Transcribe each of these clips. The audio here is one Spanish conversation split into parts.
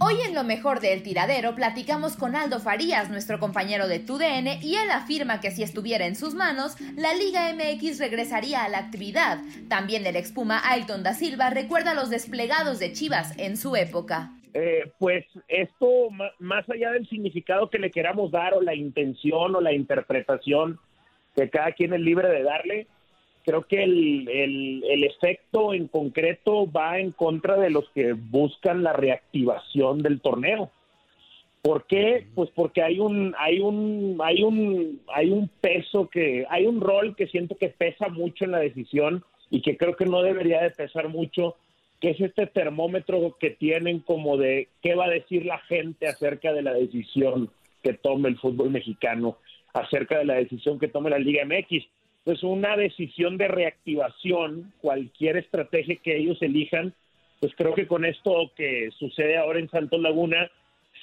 Hoy en lo mejor del tiradero platicamos con Aldo Farías, nuestro compañero de TUDN, y él afirma que si estuviera en sus manos, la Liga MX regresaría a la actividad. También el expuma Ailton da Silva recuerda los desplegados de Chivas en su época. Eh, pues esto, más allá del significado que le queramos dar o la intención o la interpretación que cada quien es libre de darle, creo que el, el, efecto en concreto va en contra de los que buscan la reactivación del torneo. ¿Por qué? Pues porque hay un, hay un, hay un, hay un peso que, hay un rol que siento que pesa mucho en la decisión y que creo que no debería de pesar mucho, que es este termómetro que tienen como de qué va a decir la gente acerca de la decisión que tome el fútbol mexicano, acerca de la decisión que tome la Liga MX pues una decisión de reactivación, cualquier estrategia que ellos elijan, pues creo que con esto que sucede ahora en Santos Laguna,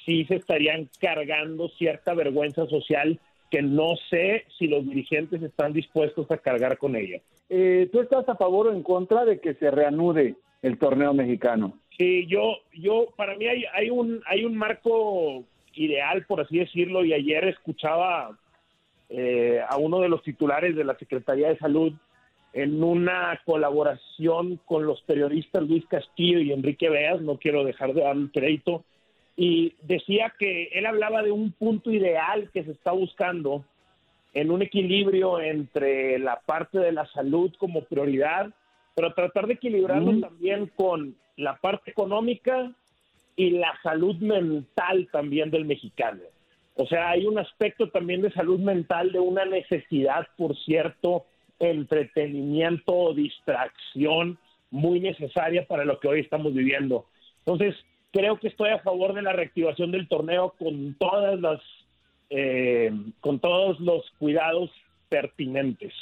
sí se estarían cargando cierta vergüenza social que no sé si los dirigentes están dispuestos a cargar con ella. Eh, ¿Tú estás a favor o en contra de que se reanude el torneo mexicano? Sí, yo, yo, para mí hay, hay un, hay un marco ideal, por así decirlo, y ayer escuchaba eh, a uno de los titulares de la Secretaría de Salud en una colaboración con los periodistas Luis Castillo y Enrique Beas, no quiero dejar de dar el crédito, y decía que él hablaba de un punto ideal que se está buscando en un equilibrio entre la parte de la salud como prioridad, pero tratar de equilibrarlo también con la parte económica y la salud mental también del mexicano. O sea, hay un aspecto también de salud mental, de una necesidad por cierto entretenimiento o distracción muy necesaria para lo que hoy estamos viviendo. Entonces, creo que estoy a favor de la reactivación del torneo con todas las eh, con todos los cuidados pertinentes.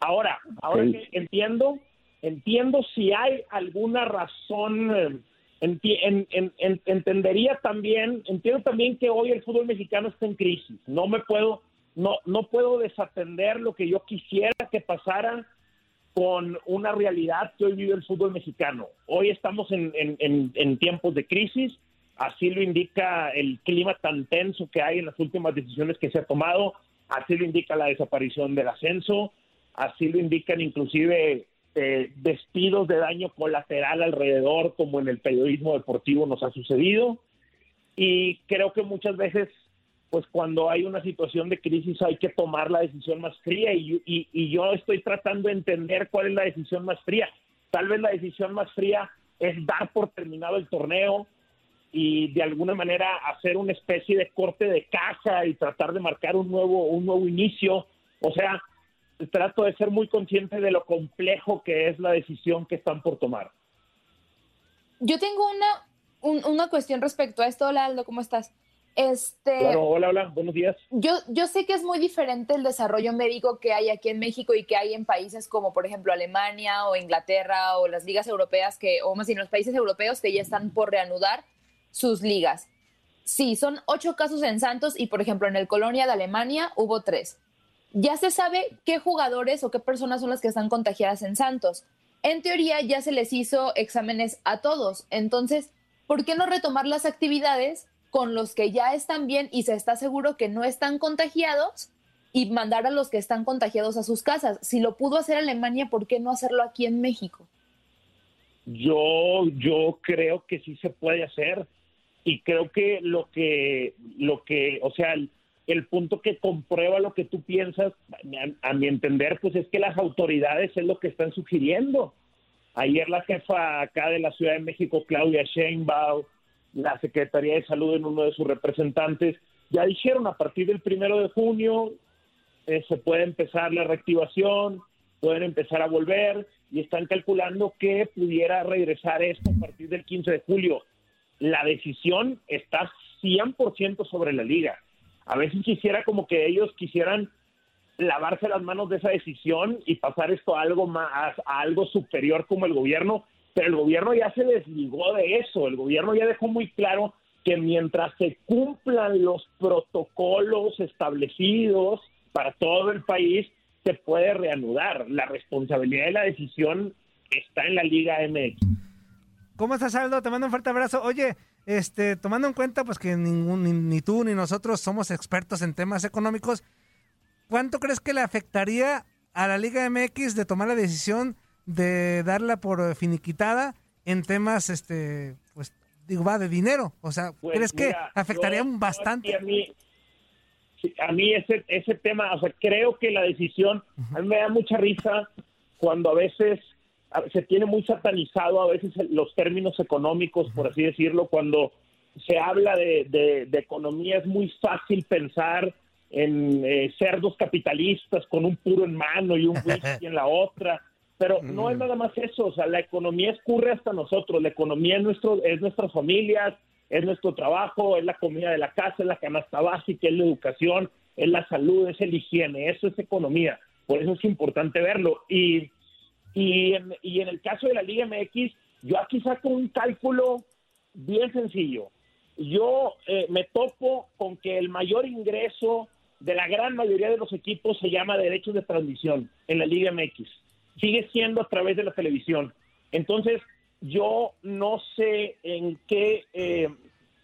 Ahora, ahora que entiendo, entiendo si hay alguna razón eh, entendería también, entiendo también que hoy el fútbol mexicano está en crisis. No me puedo, no, no puedo desatender lo que yo quisiera que pasara con una realidad que hoy vive el fútbol mexicano. Hoy estamos en, en tiempos de crisis, así lo indica el clima tan tenso que hay en las últimas decisiones que se ha tomado, así lo indica la desaparición del ascenso, así lo indican inclusive eh, despidos de daño colateral alrededor, como en el periodismo deportivo nos ha sucedido. Y creo que muchas veces, pues cuando hay una situación de crisis hay que tomar la decisión más fría y, y, yo estoy tratando de entender cuál es la decisión más fría. Tal vez la decisión más fría es dar por terminado el torneo y de alguna manera hacer una especie de corte de caja y tratar de marcar un nuevo, un nuevo inicio. O sea, trato de ser muy consciente de lo complejo que es la decisión que están por tomar. Yo tengo una, una cuestión respecto a esto. Hola Aldo, ¿cómo estás? Este, hola, hola, buenos días. Yo, yo sé que es muy diferente el desarrollo médico que hay aquí en México y que hay en países como, por ejemplo, Alemania o Inglaterra o las ligas europeas, que, o más bien los países europeos que ya están por reanudar sus ligas. Sí, son ocho casos en Santos y, por ejemplo, en el Colonia de Alemania hubo tres. Ya se sabe qué jugadores o qué personas son las que están contagiadas en Santos. En teoría ya se les hizo exámenes a todos. Entonces, ¿por qué no retomar las actividades con los que ya están bien y se está seguro que no están contagiados y mandar a los que están contagiados a sus casas. Si lo pudo hacer Alemania, ¿por qué no hacerlo aquí en México? Yo, yo creo que sí se puede hacer y creo que lo que, lo que, o sea, punto que comprueba lo que tú piensas, a, a, mi entender, pues es que las autoridades es lo que están sugiriendo. Ayer la jefa acá de la Ciudad de México, Claudia Sheinbaum, la Secretaría de Salud en uno de sus representantes, ya dijeron a partir del primero de junio eh, se puede empezar la reactivación, pueden empezar a volver y están calculando que pudiera regresar esto a partir del 15 de julio. La decisión está 100% sobre la liga. A veces quisiera como que ellos quisieran lavarse las manos de esa decisión y pasar esto a algo más, a algo superior como el gobierno, pero el gobierno ya se desligó de eso, el gobierno ya dejó muy claro que mientras se cumplan los protocolos establecidos para todo el país, se puede reanudar. La responsabilidad de la decisión está en la Liga MX. ¿Cómo estás, Aldo? Te mando un fuerte abrazo. Oye, este, tomando en cuenta pues que ningún, ni, ni tú ni nosotros somos expertos en temas económicos, ¿cuánto crees que le afectaría a la Liga MX de tomar la decisión de darla por finiquitada en temas, este, pues, digo, va de dinero. O sea, pues ¿crees que afectaría bastante? A mí, a mí ese, ese tema, o sea, creo que la decisión, a mí me da mucha risa cuando a veces se tiene muy satanizado a veces los términos económicos, por así decirlo, cuando se habla de, de, economía es muy fácil pensar en eh, cerdos capitalistas con un puro en mano y un whisky en la otra pero no es mm. nada más eso, o sea, la economía escurre hasta nosotros, la economía es, nuestro, es nuestras familias, es nuestro trabajo, es la comida de la casa, es la canasta básica, es la educación, es la salud, es el higiene, eso es economía. Por eso es importante verlo. Y, y, en, y en el caso de la Liga MX, yo aquí saco un cálculo bien sencillo. Yo eh, me topo con que el mayor ingreso de la gran mayoría de los equipos se llama derechos de transmisión en la Liga MX sigue siendo a través de la televisión. Entonces, yo no sé en qué, eh,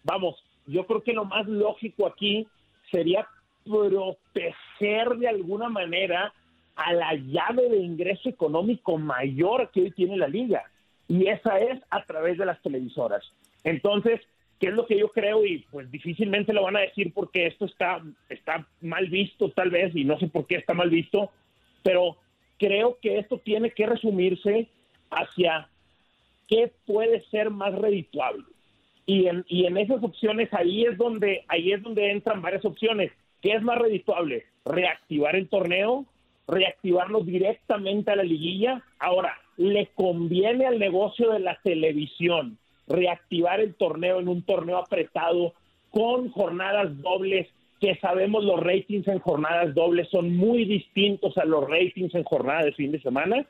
vamos, yo creo que lo más lógico aquí sería proteger de alguna manera a la llave de ingreso económico mayor que hoy tiene la liga. Y esa es a través de las televisoras. Entonces, ¿qué es lo que yo creo? Y pues difícilmente lo van a decir porque esto está, está mal visto tal vez, y no sé por qué está mal visto, pero creo que esto tiene que resumirse hacia qué puede ser más redituable. Y en, y en esas opciones ahí es donde ahí es donde entran varias opciones. ¿Qué es más redituable? Reactivar el torneo, reactivarlo directamente a la liguilla. Ahora, le conviene al negocio de la televisión reactivar el torneo en un torneo apretado con jornadas dobles que sabemos los ratings en jornadas dobles son muy distintos a los ratings en jornadas de fin de semana.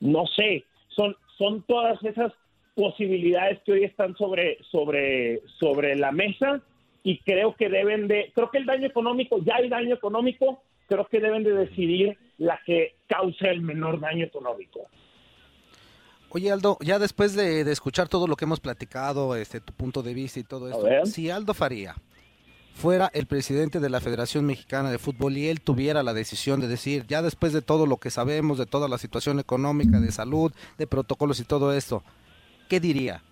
No sé, son, son todas esas posibilidades que hoy están sobre, sobre, sobre la mesa y creo que deben de, creo que el daño económico, ya hay daño económico, creo que deben de decidir la que cause el menor daño económico. Oye Aldo, ya después de, escuchar todo lo que hemos platicado, este, tu punto de vista y todo esto, si Aldo Faría fuera el presidente de la Federación Mexicana de Fútbol y él tuviera la decisión de decir, ya después de todo lo que sabemos, de toda la situación económica, de salud, de protocolos y todo esto, ¿qué diría?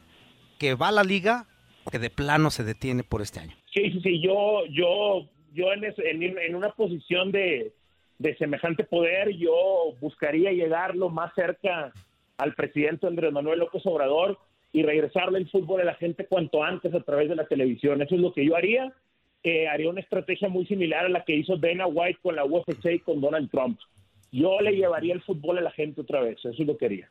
¿Que va a la liga o que de plano se detiene por este año? Sí, sí, sí, yo, yo, yo en, una posición de, de semejante poder, yo buscaría llegar lo más cerca al presidente Andrés Manuel López Obrador y regresarle el fútbol a la gente cuanto antes a través de la televisión. Eso es lo que yo haría. Eh, haría una estrategia muy similar a la que hizo Dana White con la UFC y con Donald Trump. Yo le llevaría el fútbol a la gente otra vez. Eso es lo que haría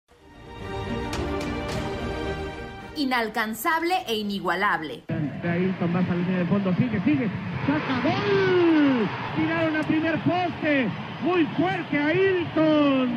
Inalcanzable e inigualable. Ailton va línea de fondo, sigue, sigue, saca gol. Tiraron a primer poste, muy fuerte a Ailton.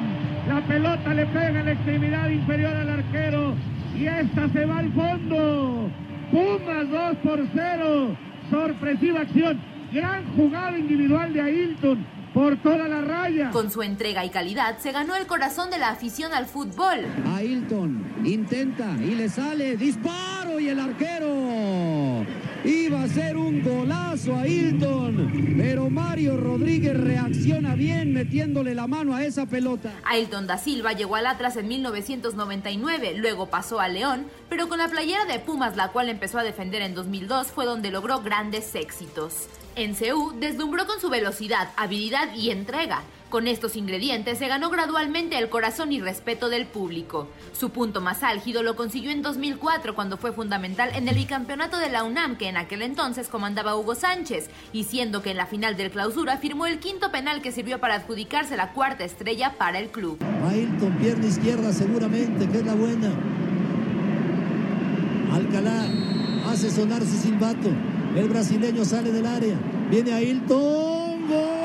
La pelota le pega en la extremidad inferior al arquero y esta se va al fondo. Pumas 2 por 0. Sorpresiva acción. Gran jugada individual de Ailton por toda la raya. Con su entrega y calidad se ganó el corazón de la afición al fútbol. Ailton intenta y le sale disparo y el arquero iba a ser un golazo a Hilton, pero Mario Rodríguez reacciona bien metiéndole la mano a esa pelota. Ailton da Silva llegó al Atlas en 1999, luego pasó a León, pero con la playera de Pumas, la cual empezó a defender en 2002, fue donde logró grandes éxitos. En CU deslumbró con su velocidad, habilidad y entrega. Con estos ingredientes se ganó gradualmente el corazón y respeto del público. Su punto más álgido lo consiguió en 2004 cuando fue fundamental en el bicampeonato de la UNAM que en aquel entonces comandaba Hugo Sánchez y siendo que en la final del clausura firmó el quinto penal que sirvió para adjudicarse la cuarta estrella para el club. Ailton, pierna izquierda seguramente, que es la buena. Alcalá hace sonar su silbato. El brasileño sale del área. Viene Ailton. ¡Gol!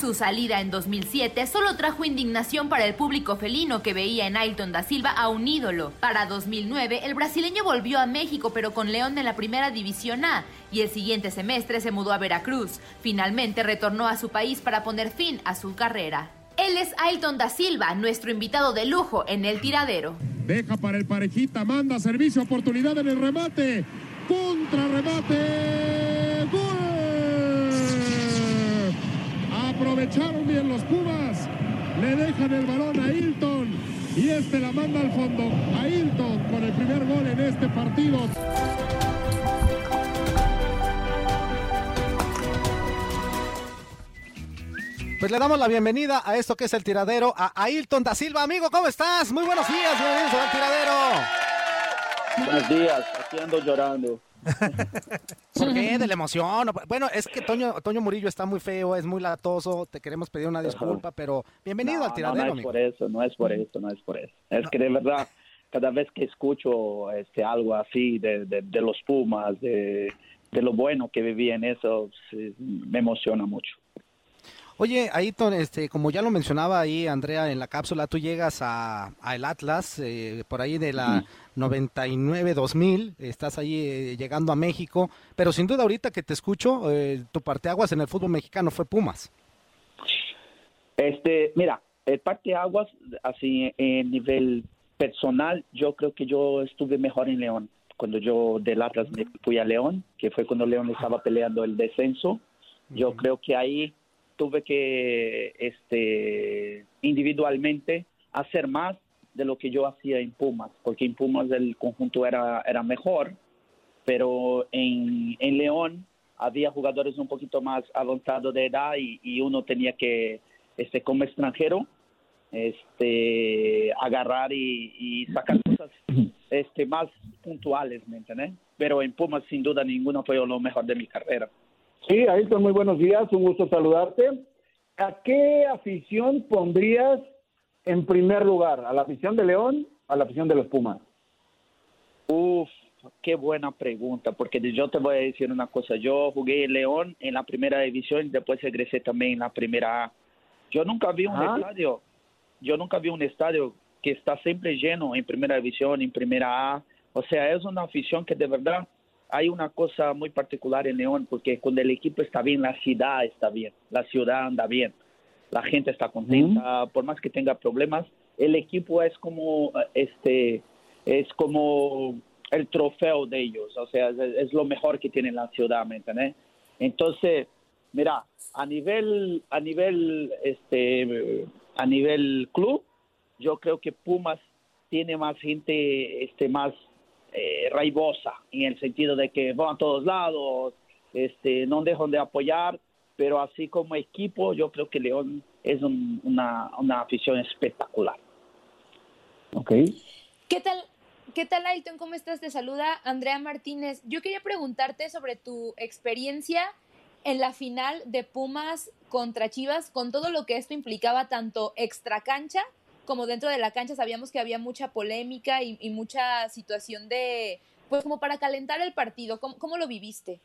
Su salida en 2007 solo trajo indignación para el público felino que veía en Ailton da Silva a un ídolo. Para 2009, el brasileño volvió a México pero con León en la primera división A y el siguiente semestre se mudó a Veracruz. Finalmente retornó a su país para poner fin a su carrera. Él es Ailton da Silva, nuestro invitado de lujo en el tiradero. Deja para el parejita, manda servicio, oportunidad en el remate. Contra remate. ¡Gol! Aprovecharon bien los Pumas. Le dejan el balón a Hilton. Y este la manda al fondo. A Hilton con el primer gol en este partido. Pues le damos la bienvenida a esto que es el tiradero a Ailton da Silva. Amigo, ¿cómo estás? Muy buenos días, bienvenidos al tiradero. Buenos días, aquí ando llorando. ¿Por qué? De la emoción. Bueno, es que Toño, Toño Murillo está muy feo, es muy latoso, te queremos pedir una disculpa, pero bienvenido al tiradero. No, no es por eso, no es por eso, no es por eso. Es que de verdad, cada vez que escucho este algo así de, de, los Pumas, de, de, lo bueno que viví en eso, me emociona mucho. Oye, Ayrton, este, como ya lo mencionaba ahí Andrea en la cápsula, tú llegas a, el Atlas eh, por ahí de la 99-2000, estás ahí eh, llegando a México, pero sin duda ahorita que te escucho, eh, tu parteaguas en el fútbol mexicano fue Pumas. Este, mira, el parteaguas, así en nivel personal, yo creo que yo estuve mejor en León. Cuando yo del Atlas me fui a León, que fue cuando León estaba peleando el descenso, yo creo que ahí tuve que este, individualmente hacer más de lo que yo hacía en Pumas, porque en Pumas el conjunto era, era mejor, pero en, en León había jugadores un poquito más avanzados de edad y, uno tenía que, este, como extranjero, este, agarrar y, sacar cosas este, más puntuales, ¿me entiendes? Pero en Pumas sin duda ninguno fue lo mejor de mi carrera. Sí, Ailton, muy buenos días, un gusto saludarte. ¿A qué afición pondrías en primer lugar? ¿A la afición de León o a la afición de los Pumas? Uf, qué buena pregunta, porque yo te voy a decir una cosa. Yo jugué en León en la primera división y después egresé también en la primera A. Yo nunca vi un estadio, yo nunca vi un estadio que está siempre lleno en primera división, en primera A. O sea, es una afición que de verdad hay una cosa muy particular en León, porque cuando el equipo está bien, la ciudad está bien, la ciudad anda bien. la gente está contenta, por más que tenga problemas, el equipo es como este es como el trofeo de ellos, o sea, es, lo mejor que tiene la ciudad, ¿me entiendes? Entonces, mira, a nivel a nivel este a nivel club, yo creo que Pumas tiene más gente este más eh, raibosa en el sentido de que van a todos lados, este no dejan de apoyar pero así como equipo yo creo que León es una, una afición espectacular. Ok. ¿Qué tal, ¿Qué tal, Ailton? ¿Cómo estás? Te saluda Andrea Martínez. Yo quería preguntarte sobre tu experiencia en la final de Pumas contra Chivas, con todo lo que esto implicaba, tanto extra cancha como dentro de la cancha. Sabíamos que había mucha polémica y, mucha situación de, pues como para calentar el partido. ¿Cómo, cómo lo viviste?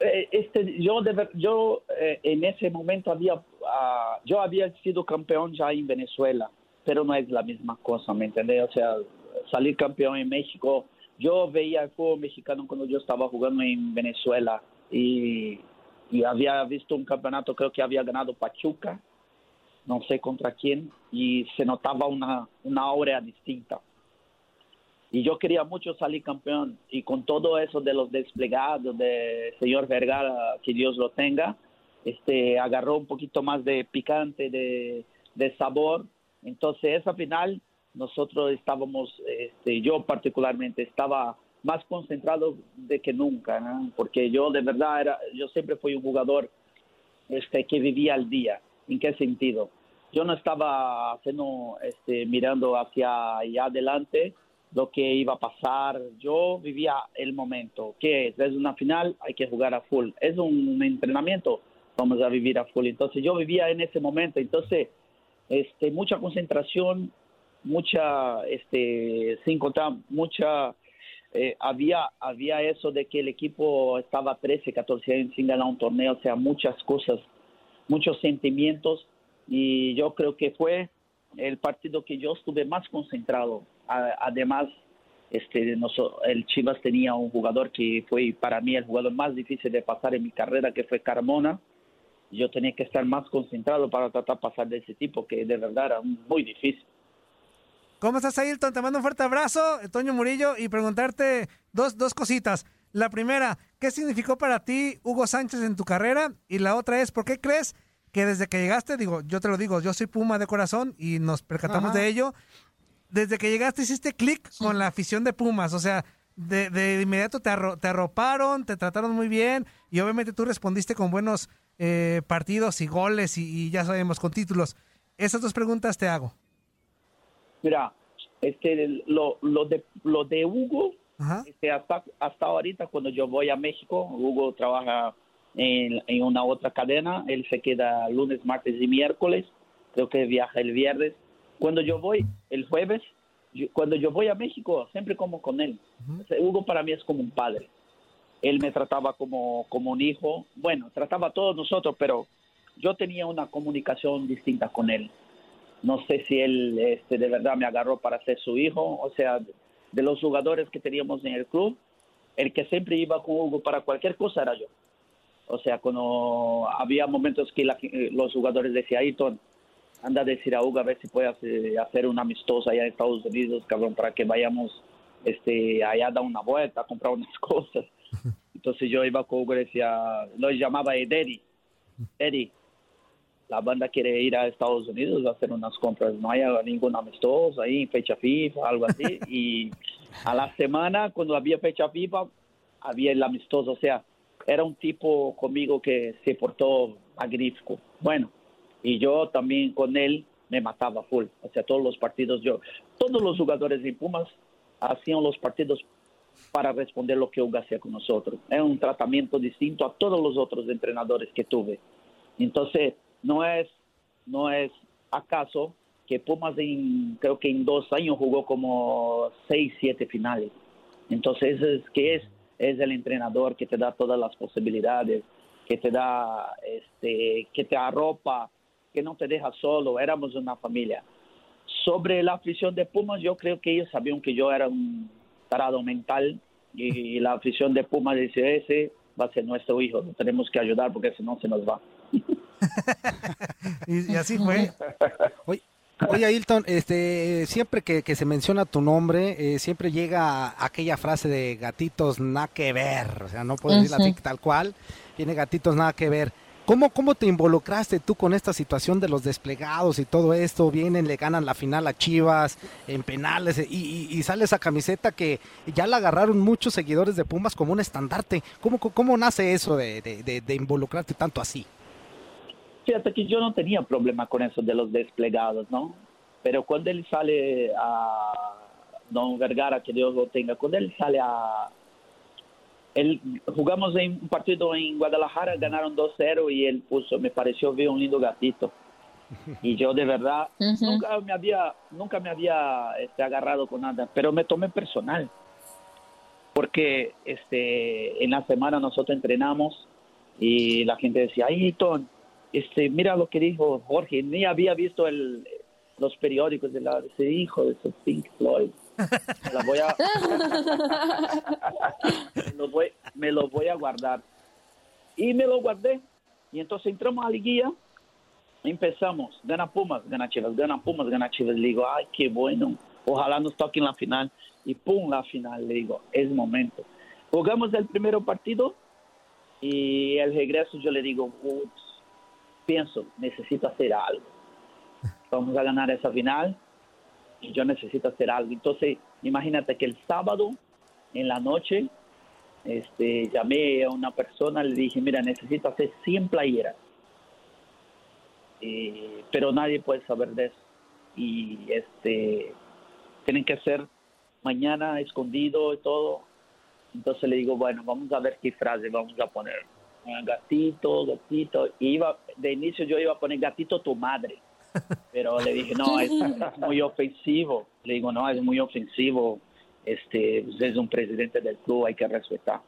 Eh, este, yo yo eh, en ese momento había, ah, yo había sido campeón ya en Venezuela, pero no es la misma cosa, ¿me entiendes? O sea, salir campeón en México, yo veía el fútbol mexicano cuando yo estaba jugando en Venezuela y, y había visto un campeonato, creo que había ganado Pachuca, no sé contra quién, y se notaba una, una aura distinta. Y yo quería mucho salir campeón y con todo eso de los desplegados de señor Vergara que Dios lo tenga este agarró un poquito más de picante de, sabor. Entonces esa final nosotros estábamos este, yo particularmente estaba más concentrado de que nunca porque yo de verdad era yo siempre fui un jugador este que vivía al día en qué sentido yo no estaba haciendo este mirando hacia allá adelante lo que iba a pasar. Yo vivía el momento, que es, es una final, hay que jugar a full. Es un entrenamiento, vamos a vivir a full. Entonces yo vivía en ese momento, entonces este, mucha concentración, mucha, este, sin contar, mucha, eh, había, había eso de que el equipo estaba 13, 14 años sin ganar un torneo, o sea, muchas cosas, muchos sentimientos, y yo creo que fue el partido que yo estuve más concentrado además, este, el Chivas tenía un jugador que fue para mí el jugador más difícil de pasar en mi carrera, que fue Carmona. Yo tenía que estar más concentrado para tratar de pasar de ese tipo, que de verdad era muy difícil. ¿Cómo estás, Ailton? Te mando un fuerte abrazo, Toño Murillo, y preguntarte dos, dos cositas. La primera, ¿qué significó para ti Hugo Sánchez en tu carrera? Y la otra es, ¿por qué crees que desde que llegaste, digo, yo te lo digo, yo soy Puma de corazón y nos percatamos de ello, desde que llegaste hiciste clic con la afición de Pumas, o sea, de, inmediato te, te, arroparon, te trataron muy bien y obviamente tú respondiste con buenos eh, partidos y goles y, ya sabemos, con títulos. Esas dos preguntas te hago. Mira, este, lo, lo, de, lo de Hugo, este, hasta, hasta ahorita cuando yo voy a México, Hugo trabaja en, en una otra cadena, él se queda lunes, martes y miércoles, creo que viaja el viernes cuando yo voy el jueves, cuando yo voy a México, siempre como con él. Hugo para mí es como un padre. Él me trataba como, como un hijo. Bueno, trataba a todos nosotros, pero yo tenía una comunicación distinta con él. No sé si él este, de verdad me agarró para ser su hijo. O sea, de los jugadores que teníamos en el club, el que siempre iba con Hugo para cualquier cosa era yo. O sea, cuando había momentos que los jugadores decían, Ayrton, anda a decir a Hugo a ver si puede hacer, una amistosa allá en Estados Unidos, cabrón, para que vayamos este, allá a dar una vuelta, a comprar unas cosas. Entonces yo iba con Hugo y decía, lo llamaba Eddie, Eddie, la banda quiere ir a Estados Unidos a hacer unas compras, no hay ningún amistoso ahí, fecha FIFA, algo así. y a la semana, cuando había fecha FIFA, había el amistoso, o sea, era un tipo conmigo que se portó magnífico. Bueno, y yo también con él me mataba full. O sea, todos los partidos yo, todos los jugadores de Pumas hacían los partidos para responder lo que Hugo hacía con nosotros. Es un tratamiento distinto a todos los otros entrenadores que tuve. Entonces, no es, no es acaso que Pumas en, creo que en dos años jugó como seis, siete finales. Entonces, es que es, es el entrenador que te da todas las posibilidades, que te da, este, que te arropa que no te deja solo, éramos una familia. Sobre la afición de Pumas, yo creo que ellos sabían que yo era un tarado mental y la afición de Pumas dice, ese va a ser nuestro hijo, lo tenemos que ayudar porque si no se nos va. y, así fue. Oye, Oye, Ailton, este, siempre que, se menciona tu nombre, eh, siempre llega aquella frase de gatitos nada que ver, o sea, no puedo decirla así tal cual, tiene gatitos nada que ver. ¿Cómo, ¿Cómo te involucraste tú con esta situación de los desplegados y todo esto? Vienen, le ganan la final a Chivas en penales y, y, sale esa camiseta que ya la agarraron muchos seguidores de Pumas como un estandarte. ¿Cómo, cómo nace eso de, de, de involucrarte tanto así? Fíjate que yo no tenía problema con eso de los desplegados, ¿no? Pero cuando él sale a Don Vergara, que Dios lo tenga, cuando él sale a... Él, jugamos en un partido en Guadalajara, ganaron 2-0 y él puso, me pareció ver un lindo gatito. Y yo de verdad nunca me había, nunca me había este, agarrado con nada, pero me tomé personal. Porque este, en la semana nosotros entrenamos y la gente decía, ay, Ton, este, mira lo que dijo Jorge, ni había visto los periódicos de la, ese hijo de esos Pink Floyd. Me voy a, lo voy, a guardar. Y me lo guardé. Y entonces entramos a la liguilla, empezamos, gana Pumas, gana Chivas, gana Pumas, gana Chivas. Le digo, ay, qué bueno, ojalá nos toquen la final. Y pum, la final, le digo, es momento. Jugamos el primer partido y el regreso yo le digo, ups, pienso, necesito hacer algo. Vamos a ganar esa final y yo necesito hacer algo. Entonces, imagínate que el sábado en la noche este, llamé a una persona, le dije, mira, necesito hacer 100 playeras. Eh, pero nadie puede saber de eso. Y este, tienen que ser mañana escondido y todo. Entonces le digo, bueno, vamos a ver qué frase vamos a poner gatito, gatito. Y iba, de inicio yo iba a poner gatito tu madre. Pero le dije, no, es, muy ofensivo. Le digo, no, es muy ofensivo. Este, es un presidente del club, hay que respetar.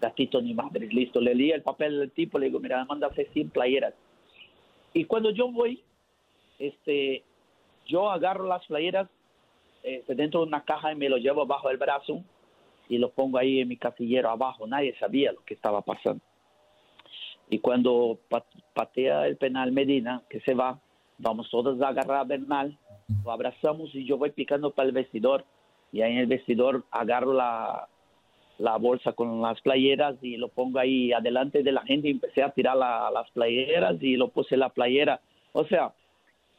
Gatito ni madre, listo. Le di el papel del tipo, le digo, mira, manda hacer 100 playeras. Y cuando yo voy, este, yo agarro las playeras este, dentro de una caja y me lo llevo bajo el brazo y lo pongo ahí en mi casillero abajo. Nadie sabía lo que estaba pasando. Y cuando patea el penal Medina, que se va, vamos todos a agarrar a Bernal, lo abrazamos y yo voy picando para el vestidor. Y ahí en el vestidor agarro la, la bolsa con las playeras y lo pongo ahí adelante de la gente y empecé a tirar las playeras y lo puse en la playera. O sea,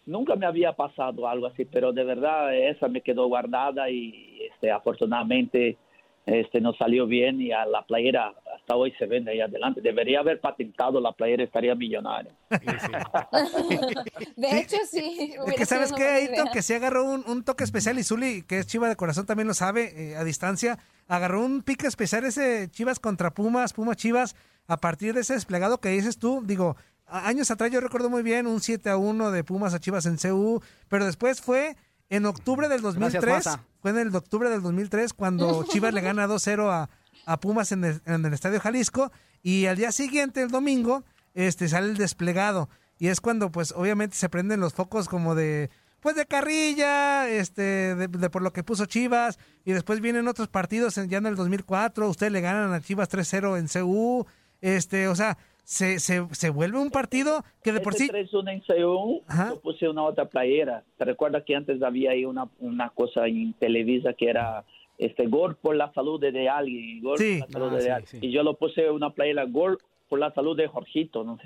nunca me había pasado algo así, pero de verdad esa me quedó guardada y este, afortunadamente este nos salió bien y a la playera hasta hoy se vende ahí adelante. Debería haber patentado la playera, estaría millonario. de hecho, sí. que sabes que que se agarró un, toque especial y Zuli, que es Chiva de corazón, también lo sabe eh, a distancia, agarró un pique especial ese Chivas contra Pumas, Pumas Chivas, a partir de ese desplegado que dices tú, digo, años atrás yo recuerdo muy bien un 7 a 1 de Pumas a Chivas en CU, pero después fue en octubre del 2003, fue en el octubre del 2003 cuando Chivas le gana 2-0 a, a, Pumas en el, Estadio Jalisco y al día siguiente, el domingo, este sale el desplegado y es cuando pues obviamente se prenden los focos como de pues de carrilla, este de, por lo que puso Chivas y después vienen otros partidos ya en el 2004, ustedes le ganan a Chivas 3-0 en CU, este, o sea, se, se, se vuelve un partido que de por sí... 3-1 en Seúl, yo puse una otra playera. ¿Te recuerdas que antes había ahí una, una cosa en Televisa que era este gol por la salud de, alguien, gol por la salud de alguien. Y yo lo puse una playera gol por la salud de Jorgito, no sé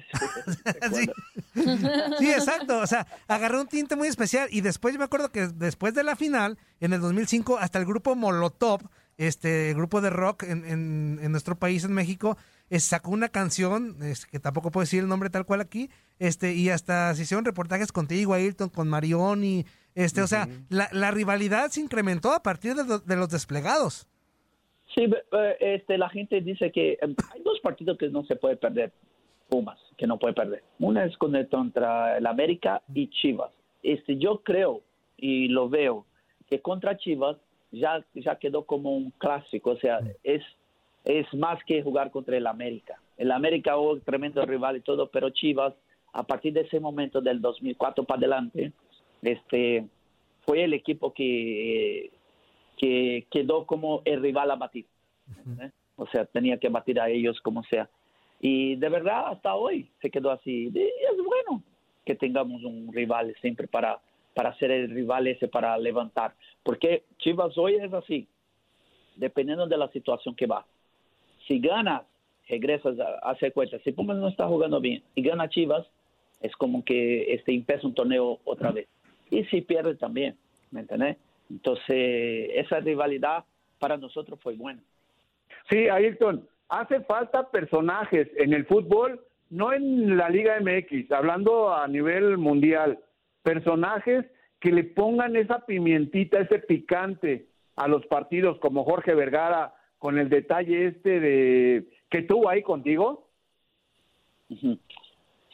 si sí. exacto, o sea, agarré un tinte muy especial y después me acuerdo que después de la final, en el 2005, hasta el grupo Molotov, este grupo de rock en, en, en nuestro país, en México, sacó una canción, que tampoco puedo decir el nombre tal cual aquí, este, y hasta se hicieron reportajes contigo, Ayrton, con Marioni, este, o sea, la, rivalidad se incrementó a partir de, los desplegados. Sí, eh, este, la gente dice que em, hay dos partidos que no se puede perder, Pumas, que no puede perder. Una es contra el América y Chivas. Este, yo creo y lo veo que contra Chivas ya, ya quedó como un clásico, o sea, es es más que jugar contra el América. El América, oh, tremendo rival y todo, pero Chivas, a partir de ese momento del 2004 para adelante, este, fue el equipo que, que quedó como el rival a batir. ¿eh? O sea, tenía que batir a ellos como sea. Y de verdad, hasta hoy se quedó así. Y es bueno que tengamos un rival siempre para, para ser el rival ese, para levantar. Porque Chivas hoy es así, dependiendo de la situación que va. Si ganas, regresas a hacer cuenta. Si Pumas no está jugando bien y gana Chivas, es como que este empieza un torneo otra vez. Y si pierde también, ¿me entiendes? Entonces, esa rivalidad para nosotros fue buena. Sí, Ayrton, hace falta personajes en el fútbol, no en la Liga MX, hablando a nivel mundial, personajes que le pongan esa pimientita, ese picante a los partidos, como Jorge Vergara, con el detalle este de que tuvo ahí contigo.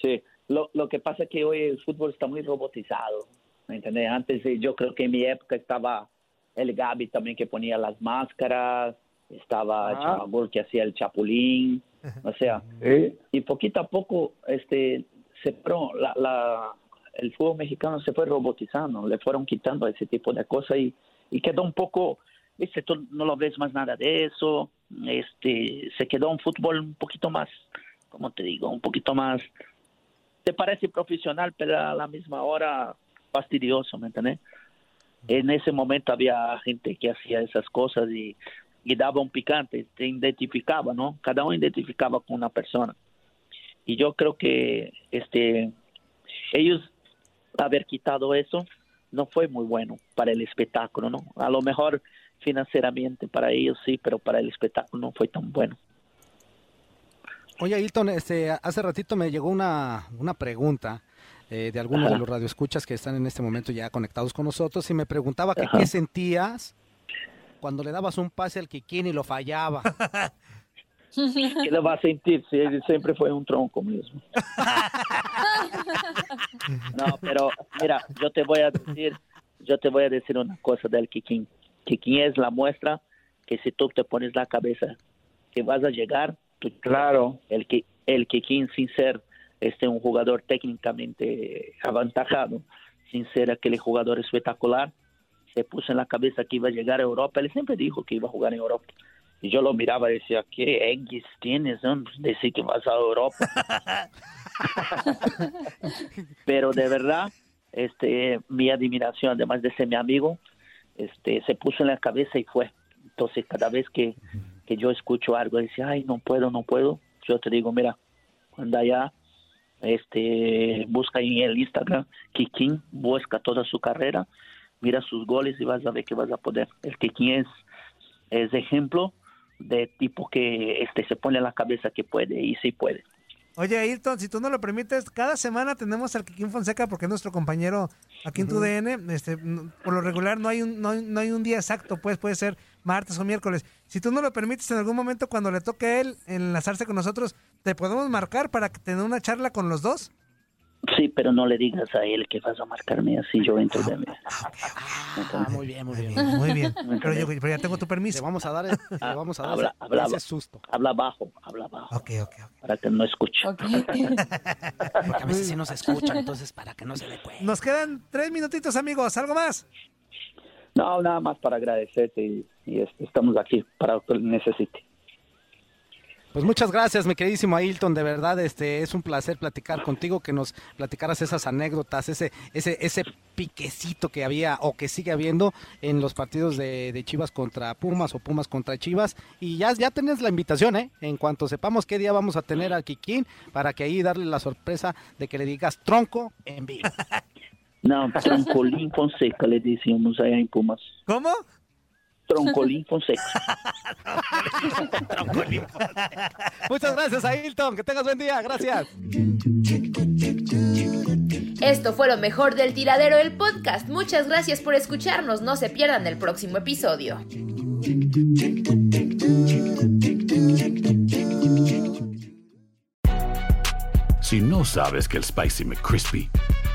Sí, lo, lo que pasa es que hoy el fútbol está muy robotizado, ¿me entiendes? Antes eh, yo creo que en mi época estaba el Gaby también que ponía las máscaras, estaba Ah. el que hacía el chapulín, o sea, y poquito a poco este se la, el fútbol mexicano se fue robotizando, le fueron quitando ese tipo de cosas y, y quedó un poco, viste, tú no lo ves más nada de eso, este, se quedó un fútbol un poquito más, como te digo, un poquito más, te parece profesional, pero a la misma hora fastidioso, ¿me entiendes? En ese momento había gente que hacía esas cosas y, daba un picante, te identificaba, ¿no? Cada uno identificaba con una persona. Y yo creo que este ellos haber quitado eso no fue muy bueno para el espectáculo, ¿no? A lo mejor financieramente para ellos sí, pero para el espectáculo no fue tan bueno. Oye, Ailton, este, hace ratito me llegó una, una pregunta eh, de algunos Ajá. de los radioescuchas que están en este momento ya conectados con nosotros y me preguntaba que qué sentías cuando le dabas un pase al Kikín y lo fallaba. ¿Qué le va a sentir si él siempre fue un tronco mismo? No, pero mira, yo te voy a decir, yo te voy a decir una cosa del Kikín. Kikín es la muestra que si tú te pones la cabeza que vas a llegar, tú- Claro. el que el Kikín sin ser este un jugador técnicamente avantajado, sin ser aquel jugador espectacular, se puso en la cabeza que iba a llegar a Europa. Él siempre dijo que iba a jugar en Europa. Y yo lo miraba y decía, ¿qué X tienes? no? Decir que vas a Europa. Pero de verdad, este, mi admiración, además de ser mi amigo, este, se puso en la cabeza y fue. Entonces, cada vez que, que yo escucho algo, dice, ay, no puedo, no puedo, yo te digo, mira, anda allá, este, busca en el Instagram, Kikín, busca toda su carrera, mira sus goles y vas a ver que vas a poder. El Kikín es, es ejemplo de tipo que este, se pone en la cabeza que puede y sí puede. Oye, Ayrton, si tú no lo permites, cada semana tenemos al Kikín Fonseca porque es nuestro compañero aquí en tu DN. Este, por lo regular no hay, un, no, no hay un día exacto, pues puede ser martes o miércoles. Si tú no lo permites, en algún momento cuando le toque a él enlazarse con nosotros, ¿te podemos marcar para que tener una charla con los dos? Sí, pero no le digas a él que vas a marcarme así, yo entro de mí. Ah, muy bien, muy bien. Muy bien. Pero, yo, pero ya tengo tu permiso. Le vamos a dar, le vamos a dar Habla, ese- habla, ese susto. habla bajo, habla bajo. Ok, ok, Para que no escuche. Porque a veces sí nos escuchan, entonces para que no se dé cuenta. Nos quedan tres minutitos, amigos. ¿Algo más? No, nada más para agradecerte y, y, estamos aquí para lo que necesite. Pues muchas gracias, mi queridísimo Ailton, de verdad, este es un placer platicar contigo, que nos platicaras esas anécdotas, ese, ese, ese piquecito que había o que sigue habiendo en los partidos de, de Chivas contra Pumas o Pumas contra Chivas. Y ya, ya tenés la invitación, ¿eh? En cuanto sepamos qué día vamos a tener al Kikín, para que ahí darle la sorpresa de que le digas tronco en vivo. No, Troncolín Fonseca le decíamos allá en Pumas. ¿Cómo? Troncolín Fonseca. Muchas gracias, Ailton, que tengas buen día, gracias. Esto fue lo mejor del tiradero el podcast. Muchas gracias por escucharnos. No se pierdan el próximo episodio. Si no sabes que el Spicy McCrispy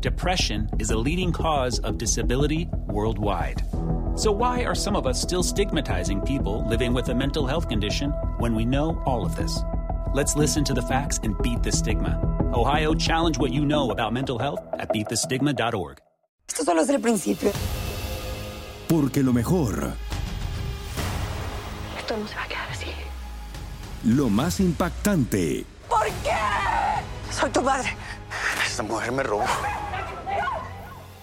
Depression is a leading cause of disability worldwide. So, why are some of us still stigmatizing people living with a mental health condition when we know all of this? Let's listen to the facts and beat the stigma. Ohio, challenge what you know about mental health at beatthestigma.org. Esto solo es el principio. Porque lo mejor. Esto no se va a quedar así. Lo más impactante. ¿Por qué? Soy tu madre. Esta mujer me robó.